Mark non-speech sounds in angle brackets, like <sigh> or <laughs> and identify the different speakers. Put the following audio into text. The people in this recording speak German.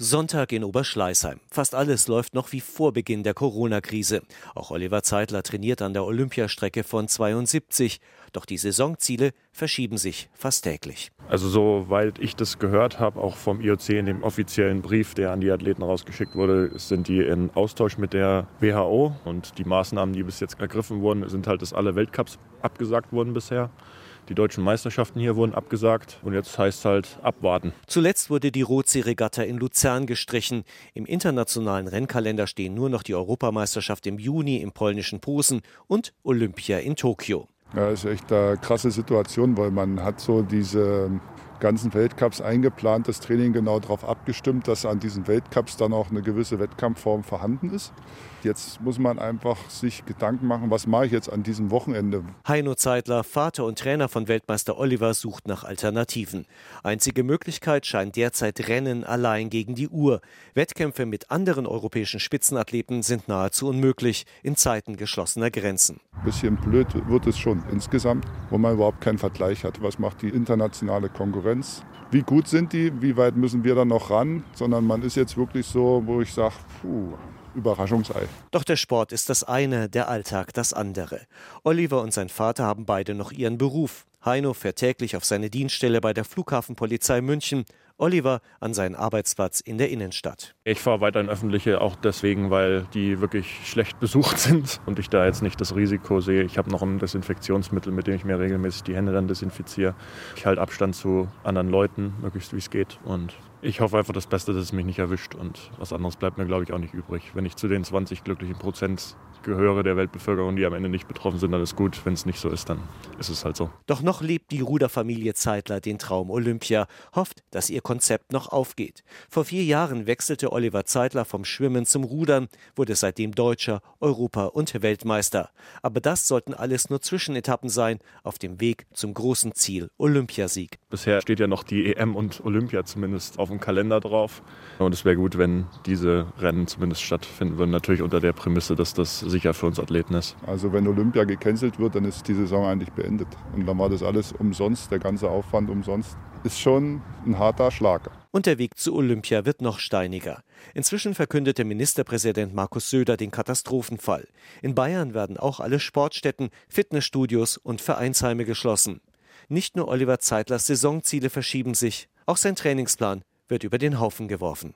Speaker 1: Sonntag in Oberschleißheim. Fast alles läuft noch wie vor Beginn der Corona-Krise. Auch Oliver Zeitler trainiert an der Olympiastrecke von 72. Doch die Saisonziele verschieben sich fast täglich.
Speaker 2: Also soweit ich das gehört habe, auch vom IOC in dem offiziellen Brief, der an die Athleten rausgeschickt wurde, sind die in Austausch mit der WHO. Und die Maßnahmen, die bis jetzt ergriffen wurden, sind halt, dass alle Weltcups abgesagt wurden bisher. Die deutschen Meisterschaften hier wurden abgesagt und jetzt heißt halt abwarten.
Speaker 1: Zuletzt wurde die Rotsee-Regatta in Luzern gestrichen. Im internationalen Rennkalender stehen nur noch die Europameisterschaft im Juni im polnischen Posen und Olympia in Tokio.
Speaker 3: Ja, das ist echt eine krasse Situation, weil man hat so diese ganzen Weltcups eingeplant, das Training genau darauf abgestimmt, dass an diesen Weltcups dann auch eine gewisse Wettkampfform vorhanden ist. Jetzt muss man einfach sich Gedanken machen, was mache ich jetzt an diesem Wochenende.
Speaker 1: Heino Zeitler, Vater und Trainer von Weltmeister Oliver, sucht nach Alternativen. Einzige Möglichkeit scheint derzeit Rennen allein gegen die Uhr. Wettkämpfe mit anderen europäischen Spitzenathleten sind nahezu unmöglich in Zeiten geschlossener Grenzen.
Speaker 3: Ein bisschen blöd wird es schon insgesamt, wo man überhaupt keinen Vergleich hat. Was macht die internationale Konkurrenz? Wie gut sind die? Wie weit müssen wir da noch ran? Sondern man ist jetzt wirklich so, wo ich sage, puh, Überraschungsei.
Speaker 1: Doch der Sport ist das eine, der Alltag das andere. Oliver und sein Vater haben beide noch ihren Beruf. Heino fährt täglich auf seine Dienststelle bei der Flughafenpolizei München. Oliver an seinen Arbeitsplatz in der Innenstadt.
Speaker 2: Ich fahre weiter in öffentliche, auch deswegen, weil die wirklich schlecht <laughs> besucht sind und ich da jetzt nicht das Risiko sehe. Ich habe noch ein Desinfektionsmittel, mit dem ich mir regelmäßig die Hände dann desinfiziere. Ich halte Abstand zu anderen Leuten, möglichst wie es geht. Und ich hoffe einfach das Beste, dass es mich nicht erwischt. Und was anderes bleibt mir, glaube ich, auch nicht übrig. Wenn ich zu den 20 glücklichen Prozent gehöre der Weltbevölkerung, die am Ende nicht betroffen sind, dann ist gut. Wenn es nicht so ist, dann ist es halt so.
Speaker 1: Doch noch lebt die Ruderfamilie Zeitler den Traum Olympia, hofft, dass ihr Konzept noch aufgeht. Vor vier Jahren wechselte Oliver Zeitler vom Schwimmen zum Rudern, wurde seitdem Deutscher, Europa- und Weltmeister. Aber das sollten alles nur Zwischenetappen sein auf dem Weg zum großen Ziel Olympiasieg.
Speaker 2: Bisher steht ja noch die EM und Olympia zumindest auf dem Kalender drauf. Und es wäre gut, wenn diese Rennen zumindest stattfinden würden. Natürlich unter der Prämisse, dass das sicher für uns Athleten ist.
Speaker 3: Also wenn Olympia gecancelt wird, dann ist die Saison eigentlich beendet. Und dann war das alles umsonst, der ganze Aufwand umsonst. Ist schon ein harter Schlag.
Speaker 1: Und der Weg zu Olympia wird noch steiniger. Inzwischen verkündete Ministerpräsident Markus Söder den Katastrophenfall. In Bayern werden auch alle Sportstätten, Fitnessstudios und Vereinsheime geschlossen. Nicht nur Oliver Zeitlers Saisonziele verschieben sich, auch sein Trainingsplan wird über den Haufen geworfen.